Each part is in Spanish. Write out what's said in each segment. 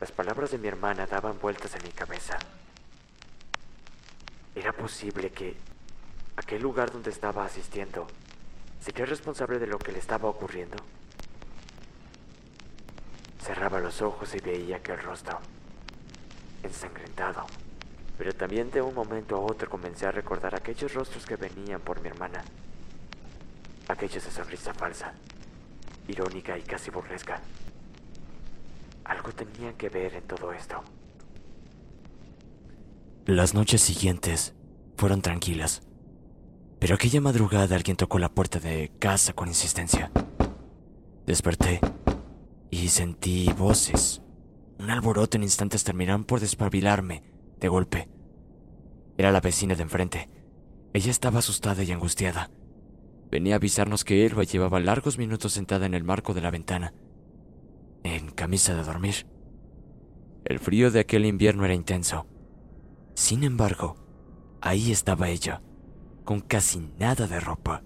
Las palabras de mi hermana daban vueltas en mi cabeza. ¿Era posible que aquel lugar donde estaba asistiendo sería responsable de lo que le estaba ocurriendo? Cerraba los ojos y veía aquel rostro, ensangrentado. Pero también de un momento a otro comencé a recordar aquellos rostros que venían por mi hermana. Aquellos de sonrisa falsa, irónica y casi burlesca. Algo tenían que ver en todo esto. Las noches siguientes fueron tranquilas, pero aquella madrugada alguien tocó la puerta de casa con insistencia. Desperté y sentí voces. Un alboroto en instantes terminaron por despabilarme de golpe. Era la vecina de enfrente. Ella estaba asustada y angustiada. Venía a avisarnos que Elba llevaba largos minutos sentada en el marco de la ventana en camisa de dormir. El frío de aquel invierno era intenso. Sin embargo, ahí estaba ella, con casi nada de ropa.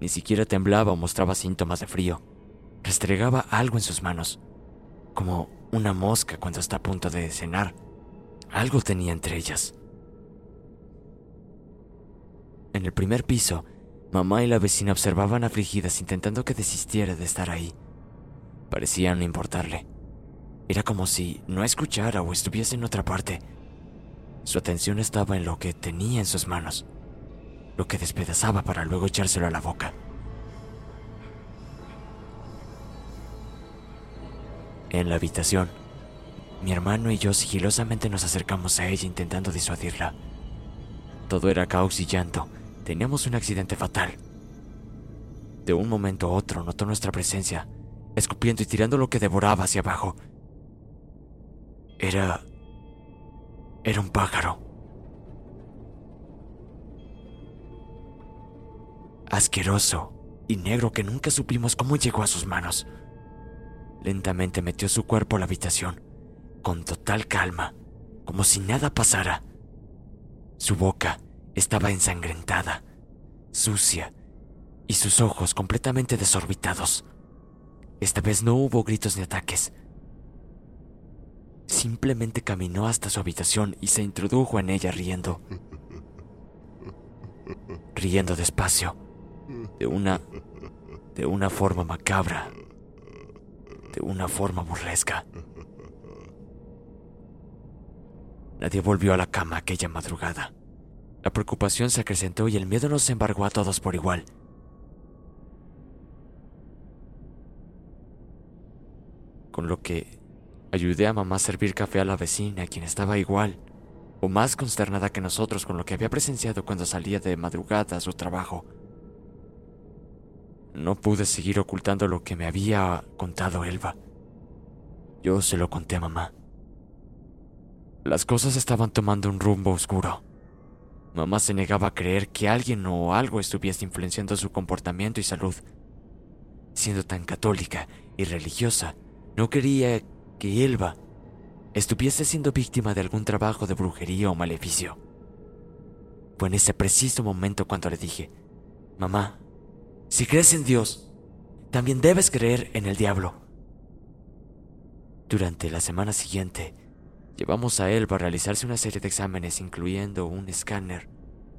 Ni siquiera temblaba o mostraba síntomas de frío. Restregaba algo en sus manos, como una mosca cuando está a punto de cenar. Algo tenía entre ellas. En el primer piso, mamá y la vecina observaban afligidas intentando que desistiera de estar ahí. Parecía no importarle. Era como si no escuchara o estuviese en otra parte. Su atención estaba en lo que tenía en sus manos, lo que despedazaba para luego echárselo a la boca. En la habitación, mi hermano y yo sigilosamente nos acercamos a ella intentando disuadirla. Todo era caos y llanto. Teníamos un accidente fatal. De un momento a otro notó nuestra presencia escupiendo y tirando lo que devoraba hacia abajo. Era... era un pájaro. Asqueroso y negro que nunca supimos cómo llegó a sus manos. Lentamente metió su cuerpo a la habitación, con total calma, como si nada pasara. Su boca estaba ensangrentada, sucia, y sus ojos completamente desorbitados. Esta vez no hubo gritos ni ataques. Simplemente caminó hasta su habitación y se introdujo en ella riendo. Riendo despacio, de una de una forma macabra, de una forma burlesca. Nadie volvió a la cama aquella madrugada. La preocupación se acrecentó y el miedo nos embargó a todos por igual. Con lo que ayudé a mamá a servir café a la vecina, quien estaba igual o más consternada que nosotros con lo que había presenciado cuando salía de madrugada a su trabajo. No pude seguir ocultando lo que me había contado Elba. Yo se lo conté a mamá. Las cosas estaban tomando un rumbo oscuro. Mamá se negaba a creer que alguien o algo estuviese influenciando su comportamiento y salud. Siendo tan católica y religiosa, no quería que Elba estuviese siendo víctima de algún trabajo de brujería o maleficio. Fue en ese preciso momento cuando le dije, Mamá, si crees en Dios, también debes creer en el diablo. Durante la semana siguiente, llevamos a Elba a realizarse una serie de exámenes, incluyendo un escáner,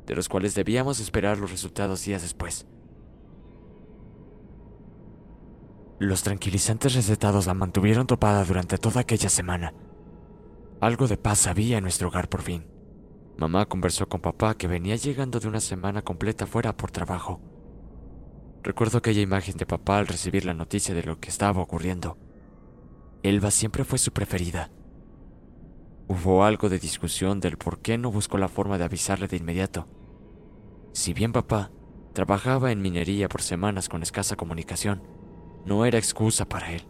de los cuales debíamos esperar los resultados días después. Los tranquilizantes recetados la mantuvieron topada durante toda aquella semana. Algo de paz había en nuestro hogar por fin. Mamá conversó con papá que venía llegando de una semana completa fuera por trabajo. Recuerdo aquella imagen de papá al recibir la noticia de lo que estaba ocurriendo. Elba siempre fue su preferida. Hubo algo de discusión del por qué no buscó la forma de avisarle de inmediato. Si bien papá trabajaba en minería por semanas con escasa comunicación, no era excusa para él.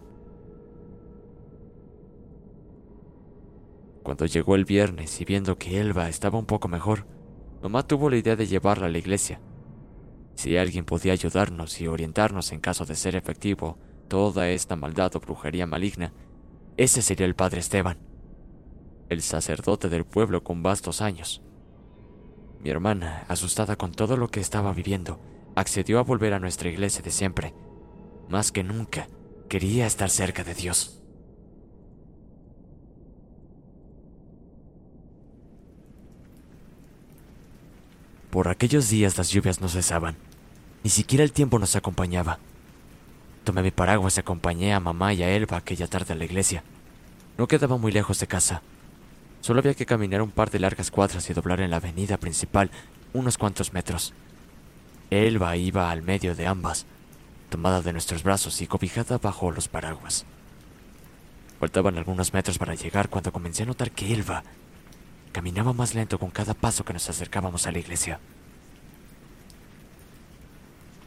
Cuando llegó el viernes y viendo que Elba estaba un poco mejor, mamá tuvo la idea de llevarla a la iglesia. Si alguien podía ayudarnos y orientarnos en caso de ser efectivo toda esta maldad o brujería maligna, ese sería el padre Esteban, el sacerdote del pueblo con vastos años. Mi hermana, asustada con todo lo que estaba viviendo, accedió a volver a nuestra iglesia de siempre. Más que nunca, quería estar cerca de Dios. Por aquellos días las lluvias no cesaban. Ni siquiera el tiempo nos acompañaba. Tomé mi paraguas y acompañé a mamá y a Elba aquella tarde a la iglesia. No quedaba muy lejos de casa. Solo había que caminar un par de largas cuadras y doblar en la avenida principal unos cuantos metros. Elba iba al medio de ambas, tomada de nuestros brazos y cobijada bajo los paraguas. Faltaban algunos metros para llegar cuando comencé a notar que Elba Caminaba más lento con cada paso que nos acercábamos a la iglesia.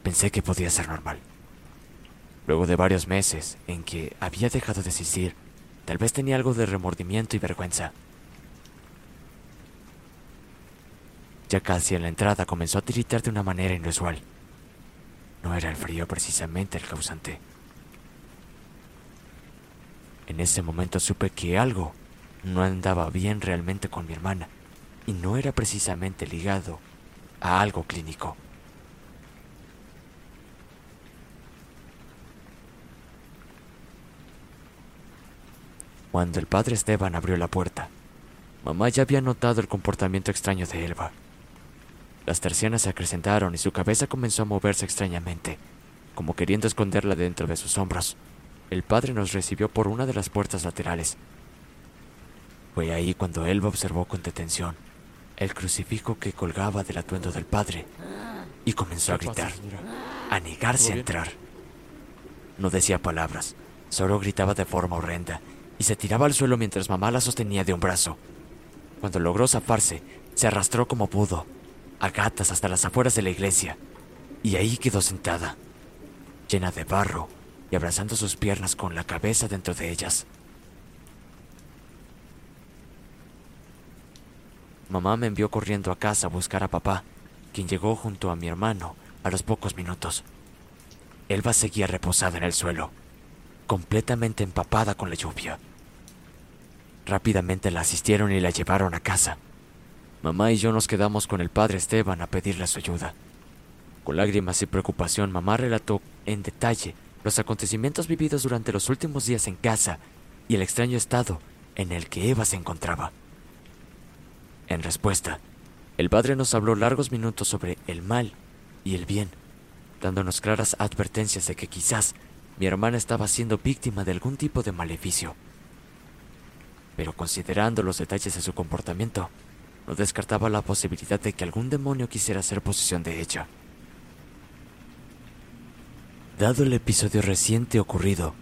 Pensé que podía ser normal. Luego de varios meses en que había dejado de asistir, tal vez tenía algo de remordimiento y vergüenza. Ya casi en la entrada comenzó a tiritar de una manera inusual. No era el frío precisamente el causante. En ese momento supe que algo no andaba bien realmente con mi hermana y no era precisamente ligado a algo clínico. Cuando el padre Esteban abrió la puerta, mamá ya había notado el comportamiento extraño de Elba. Las tercianas se acrecentaron y su cabeza comenzó a moverse extrañamente, como queriendo esconderla dentro de sus hombros. El padre nos recibió por una de las puertas laterales fue ahí cuando Elba observó con detención el crucifijo que colgaba del atuendo del padre y comenzó a gritar, a negarse a entrar. No decía palabras, solo gritaba de forma horrenda y se tiraba al suelo mientras mamá la sostenía de un brazo. Cuando logró zafarse, se arrastró como pudo, a gatas hasta las afueras de la iglesia, y ahí quedó sentada, llena de barro y abrazando sus piernas con la cabeza dentro de ellas. Mamá me envió corriendo a casa a buscar a papá, quien llegó junto a mi hermano a los pocos minutos. Elba seguía reposada en el suelo, completamente empapada con la lluvia. Rápidamente la asistieron y la llevaron a casa. Mamá y yo nos quedamos con el padre Esteban a pedirle su ayuda. Con lágrimas y preocupación, mamá relató en detalle los acontecimientos vividos durante los últimos días en casa y el extraño estado en el que Eva se encontraba. En respuesta, el padre nos habló largos minutos sobre el mal y el bien, dándonos claras advertencias de que quizás mi hermana estaba siendo víctima de algún tipo de maleficio. Pero considerando los detalles de su comportamiento, no descartaba la posibilidad de que algún demonio quisiera hacer posesión de ella. Dado el episodio reciente ocurrido,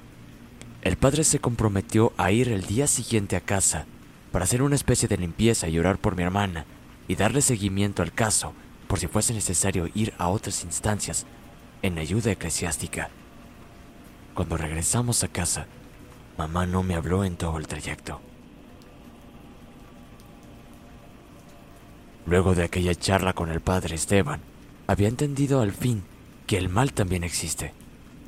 El padre se comprometió a ir el día siguiente a casa para hacer una especie de limpieza y orar por mi hermana y darle seguimiento al caso por si fuese necesario ir a otras instancias en ayuda eclesiástica. Cuando regresamos a casa, mamá no me habló en todo el trayecto. Luego de aquella charla con el padre Esteban, había entendido al fin que el mal también existe,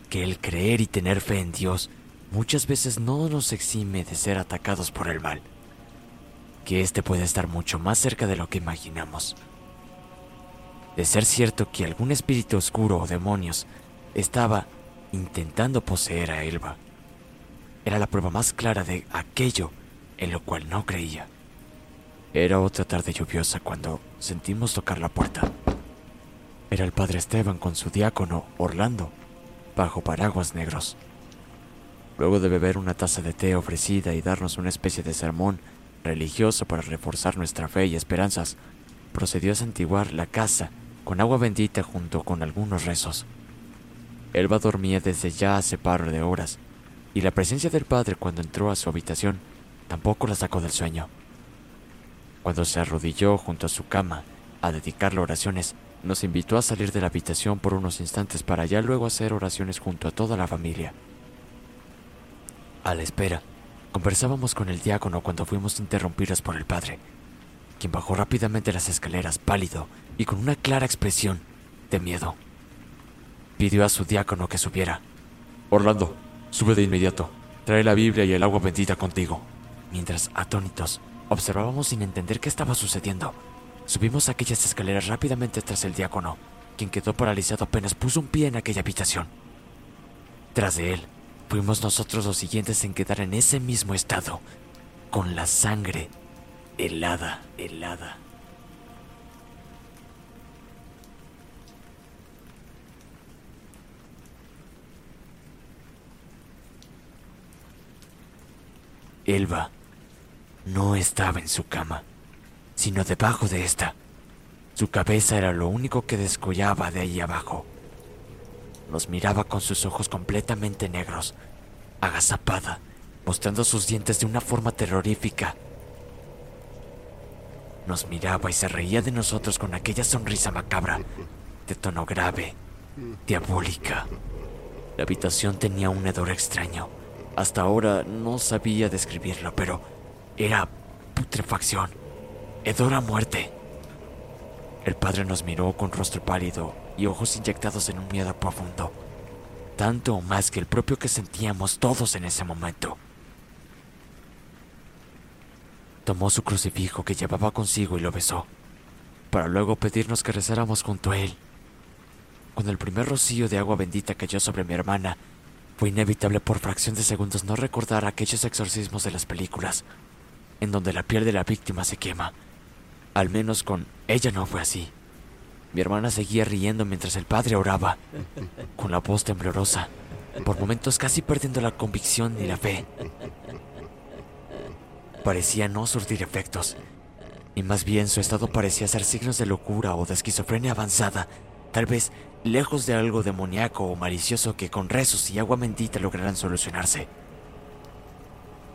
que el creer y tener fe en Dios muchas veces no nos exime de ser atacados por el mal, que éste puede estar mucho más cerca de lo que imaginamos. De ser cierto que algún espíritu oscuro o demonios estaba intentando poseer a Elba, era la prueba más clara de aquello en lo cual no creía. Era otra tarde lluviosa cuando sentimos tocar la puerta. Era el padre Esteban con su diácono Orlando, bajo paraguas negros. Luego de beber una taza de té ofrecida y darnos una especie de sermón religioso para reforzar nuestra fe y esperanzas, procedió a santiguar la casa con agua bendita junto con algunos rezos. Elba dormía desde ya hace par de horas, y la presencia del padre cuando entró a su habitación tampoco la sacó del sueño. Cuando se arrodilló junto a su cama a dedicarle oraciones, nos invitó a salir de la habitación por unos instantes para ya luego hacer oraciones junto a toda la familia. A la espera, conversábamos con el diácono cuando fuimos interrumpidos por el padre, quien bajó rápidamente las escaleras pálido y con una clara expresión de miedo. Pidió a su diácono que subiera. Orlando, sube de inmediato. Trae la Biblia y el agua bendita contigo. Mientras, atónitos, observábamos sin entender qué estaba sucediendo. Subimos aquellas escaleras rápidamente tras el diácono, quien quedó paralizado apenas puso un pie en aquella habitación. Tras de él, fuimos nosotros los siguientes en quedar en ese mismo estado, con la sangre helada, helada. Elba no estaba en su cama, sino debajo de esta. Su cabeza era lo único que descollaba de ahí abajo. Nos miraba con sus ojos completamente negros, agazapada, mostrando sus dientes de una forma terrorífica. Nos miraba y se reía de nosotros con aquella sonrisa macabra, de tono grave, diabólica. La habitación tenía un hedor extraño. Hasta ahora no sabía describirlo, pero era putrefacción, hedor a muerte. El padre nos miró con rostro pálido y ojos inyectados en un miedo profundo, tanto o más que el propio que sentíamos todos en ese momento. Tomó su crucifijo que llevaba consigo y lo besó, para luego pedirnos que rezáramos junto a él. Cuando el primer rocío de agua bendita cayó sobre mi hermana, fue inevitable por fracción de segundos no recordar aquellos exorcismos de las películas, en donde la piel de la víctima se quema. Al menos con ella no fue así. Mi hermana seguía riendo mientras el padre oraba, con la voz temblorosa, por momentos casi perdiendo la convicción y la fe. Parecía no surtir efectos, y más bien su estado parecía ser signos de locura o de esquizofrenia avanzada, tal vez lejos de algo demoníaco o malicioso que con rezos y agua bendita lograran solucionarse.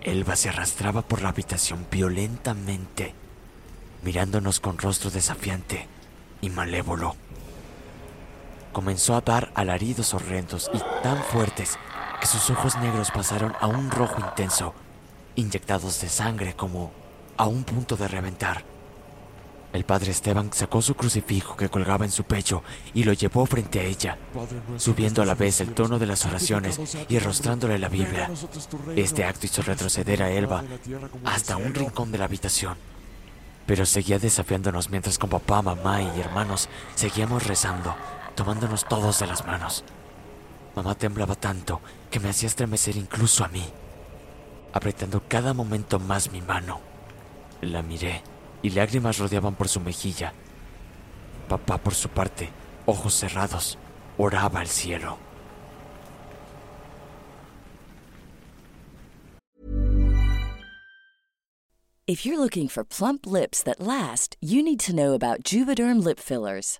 Elba se arrastraba por la habitación violentamente, mirándonos con rostro desafiante y malévolo. Comenzó a dar alaridos horrendos y tan fuertes que sus ojos negros pasaron a un rojo intenso, inyectados de sangre como a un punto de reventar. El padre Esteban sacó su crucifijo que colgaba en su pecho y lo llevó frente a ella, subiendo a la vez el tono de las oraciones y arrostrándole la Biblia. Este acto hizo retroceder a Elba hasta un rincón de la habitación, pero seguía desafiándonos mientras con papá, mamá y hermanos seguíamos rezando, tomándonos todos de las manos. Mamá temblaba tanto que me hacía estremecer incluso a mí, apretando cada momento más mi mano. La miré y lágrimas rodeaban por su mejilla. Papá, por su parte, ojos cerrados, oraba al cielo. If you're looking for plump lips that last, you need to know about Juvederm lip fillers.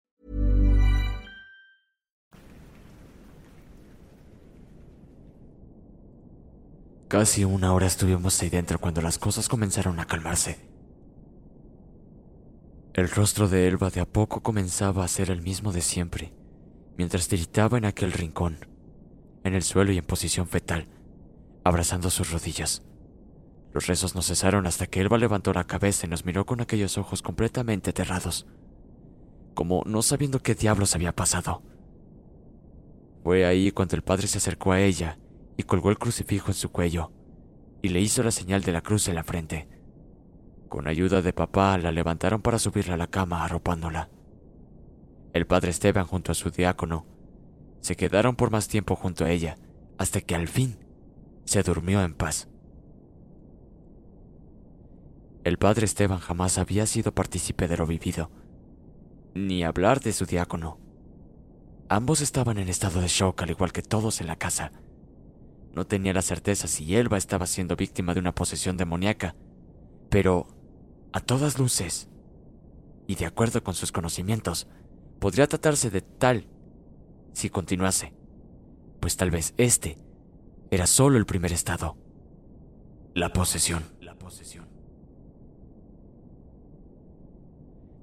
Casi una hora estuvimos ahí dentro cuando las cosas comenzaron a calmarse. El rostro de Elba de a poco comenzaba a ser el mismo de siempre, mientras tiritaba en aquel rincón, en el suelo y en posición fetal, abrazando sus rodillas. Los rezos no cesaron hasta que Elba levantó la cabeza y nos miró con aquellos ojos completamente aterrados, como no sabiendo qué diablos había pasado. Fue ahí cuando el padre se acercó a ella y colgó el crucifijo en su cuello y le hizo la señal de la cruz en la frente. Con ayuda de papá la levantaron para subirla a la cama arropándola. El padre Esteban junto a su diácono se quedaron por más tiempo junto a ella hasta que al fin se durmió en paz. El padre Esteban jamás había sido partícipe de lo vivido, ni hablar de su diácono. Ambos estaban en estado de shock al igual que todos en la casa. No tenía la certeza si Elba estaba siendo víctima de una posesión demoníaca, pero a todas luces, y de acuerdo con sus conocimientos, podría tratarse de tal si continuase, pues tal vez este era solo el primer estado, la posesión. La posesión.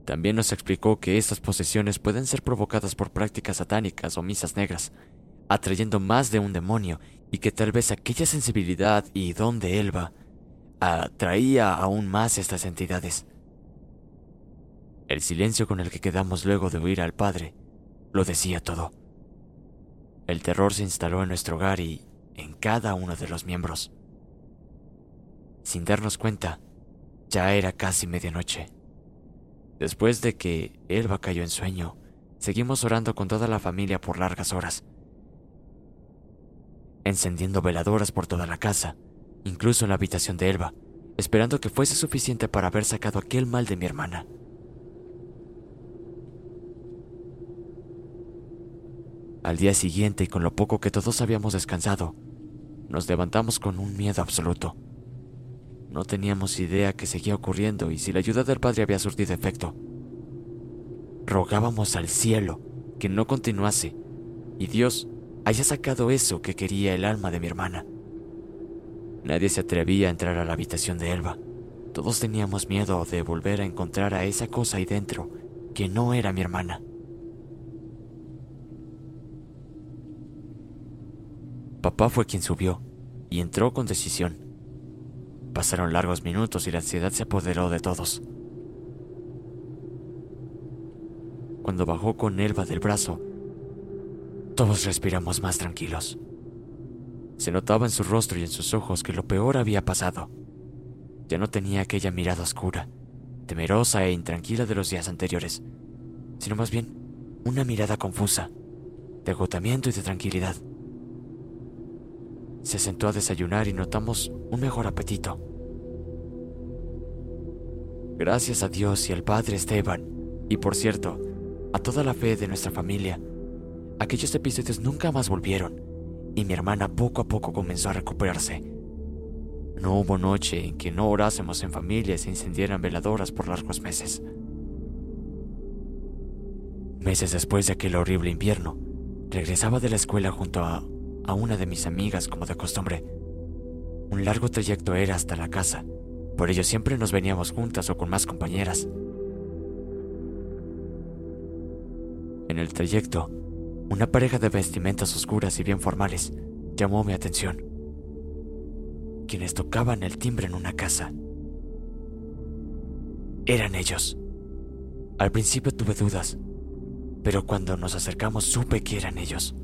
También nos explicó que estas posesiones pueden ser provocadas por prácticas satánicas o misas negras, atrayendo más de un demonio y que tal vez aquella sensibilidad y don de Elba atraía aún más estas entidades. El silencio con el que quedamos luego de oír al padre lo decía todo. El terror se instaló en nuestro hogar y en cada uno de los miembros. Sin darnos cuenta, ya era casi medianoche. Después de que Elba cayó en sueño, seguimos orando con toda la familia por largas horas, encendiendo veladoras por toda la casa, incluso en la habitación de Elba, esperando que fuese suficiente para haber sacado aquel mal de mi hermana. Al día siguiente y con lo poco que todos habíamos descansado, nos levantamos con un miedo absoluto. No teníamos idea qué seguía ocurriendo y si la ayuda del padre había surtido efecto. Rogábamos al cielo que no continuase y Dios haya sacado eso que quería el alma de mi hermana. Nadie se atrevía a entrar a la habitación de Elba. Todos teníamos miedo de volver a encontrar a esa cosa ahí dentro, que no era mi hermana. Papá fue quien subió y entró con decisión. Pasaron largos minutos y la ansiedad se apoderó de todos. Cuando bajó con Elba del brazo, todos respiramos más tranquilos. Se notaba en su rostro y en sus ojos que lo peor había pasado. Ya no tenía aquella mirada oscura, temerosa e intranquila de los días anteriores, sino más bien una mirada confusa, de agotamiento y de tranquilidad. Se sentó a desayunar y notamos un mejor apetito. Gracias a Dios y al Padre Esteban, y por cierto, a toda la fe de nuestra familia, aquellos episodios nunca más volvieron y mi hermana poco a poco comenzó a recuperarse. No hubo noche en que no orásemos en familia y se encendieran veladoras por largos meses. Meses después de aquel horrible invierno, regresaba de la escuela junto a, a una de mis amigas como de costumbre. Un largo trayecto era hasta la casa, por ello siempre nos veníamos juntas o con más compañeras. En el trayecto, una pareja de vestimentas oscuras y bien formales llamó mi atención. Quienes tocaban el timbre en una casa. Eran ellos. Al principio tuve dudas, pero cuando nos acercamos supe que eran ellos.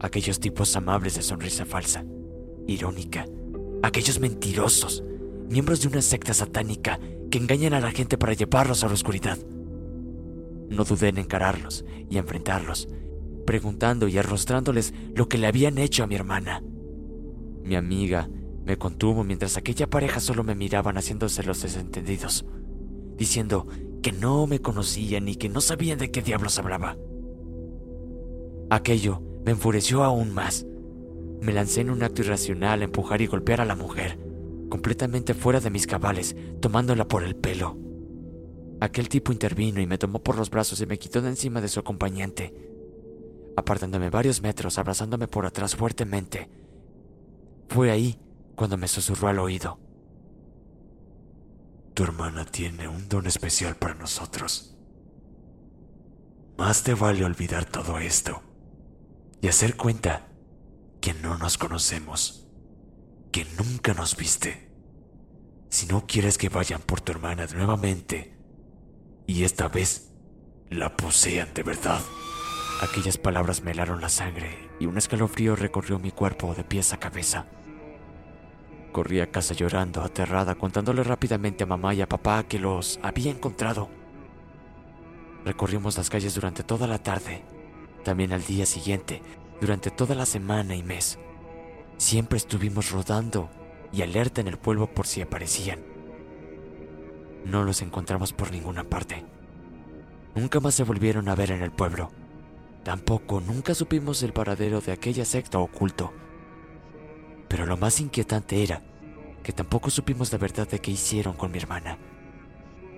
Aquellos tipos amables de sonrisa falsa, irónica, aquellos mentirosos, miembros de una secta satánica que engañan a la gente para llevarlos a la oscuridad. No dudé en encararlos y enfrentarlos, preguntando y arrostrándoles lo que le habían hecho a mi hermana. Mi amiga me contuvo mientras aquella pareja solo me miraban haciéndose los desentendidos, diciendo que no me conocían y que no sabían de qué diablos hablaba. Aquello me enfureció aún más. Me lancé en un acto irracional a empujar y golpear a la mujer, completamente fuera de mis cabales, tomándola por el pelo. Aquel tipo intervino y me tomó por los brazos y me quitó de encima de su acompañante, apartándome varios metros, abrazándome por atrás fuertemente. Fue ahí cuando me susurró al oído. Tu hermana tiene un don especial para nosotros. Más te vale olvidar todo esto y hacer cuenta que no nos conocemos, que nunca nos viste. Si no quieres que vayan por tu hermana nuevamente y esta vez la posean de verdad. Aquellas palabras me helaron la sangre y un escalofrío recorrió mi cuerpo de pies a cabeza. Corrí a casa llorando, aterrada, contándole rápidamente a mamá y a papá que los había encontrado. Recorrimos las calles durante toda la tarde, también al día siguiente, durante toda la semana y mes. Siempre estuvimos rodando y alerta en el pueblo por si aparecían. No los encontramos por ninguna parte. Nunca más se volvieron a ver en el pueblo. Tampoco nunca supimos el paradero de aquella secta oculto. Pero lo más inquietante era que tampoco supimos la verdad de qué hicieron con mi hermana.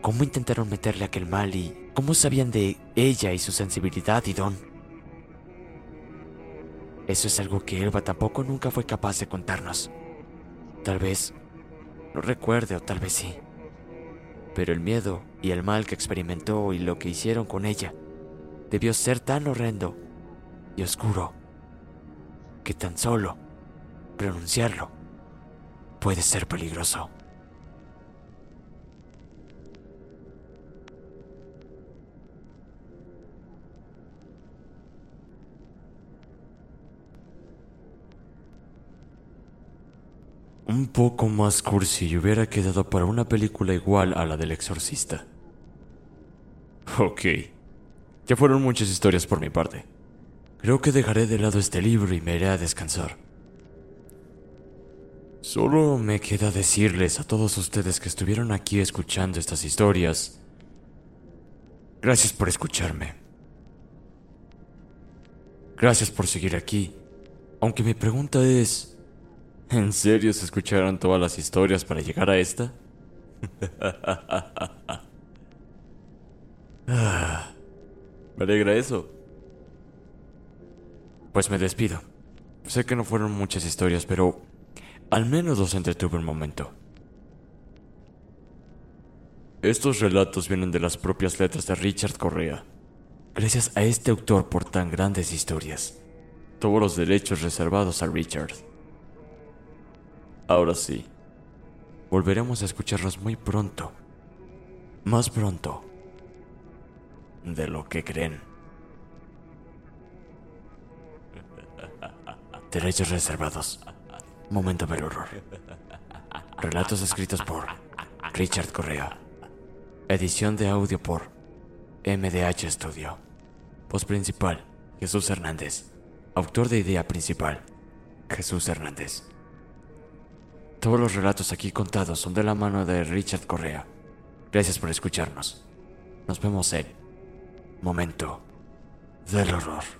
Cómo intentaron meterle aquel mal y cómo sabían de ella y su sensibilidad y don. Eso es algo que Elba tampoco nunca fue capaz de contarnos. Tal vez lo recuerde o tal vez sí. Pero el miedo y el mal que experimentó y lo que hicieron con ella debió ser tan horrendo y oscuro que tan solo pronunciarlo puede ser peligroso. Un poco más cursi y hubiera quedado para una película igual a la del exorcista. Ok. Ya fueron muchas historias por mi parte. Creo que dejaré de lado este libro y me iré a descansar. Solo me queda decirles a todos ustedes que estuvieron aquí escuchando estas historias. Gracias por escucharme. Gracias por seguir aquí. Aunque mi pregunta es, ¿en serio se escucharon todas las historias para llegar a esta? Me alegra eso. Pues me despido. Sé que no fueron muchas historias, pero al menos los entretuve un momento. Estos relatos vienen de las propias letras de Richard Correa. Gracias a este autor por tan grandes historias. Todos los derechos reservados a Richard. Ahora sí, volveremos a escucharlos muy pronto. Más pronto de lo que creen. Derechos reservados. Momento del horror. Relatos escritos por Richard Correa. Edición de audio por MDH Studio. Voz principal, Jesús Hernández. Autor de idea principal, Jesús Hernández. Todos los relatos aquí contados son de la mano de Richard Correa. Gracias por escucharnos. Nos vemos en Momento del Horror.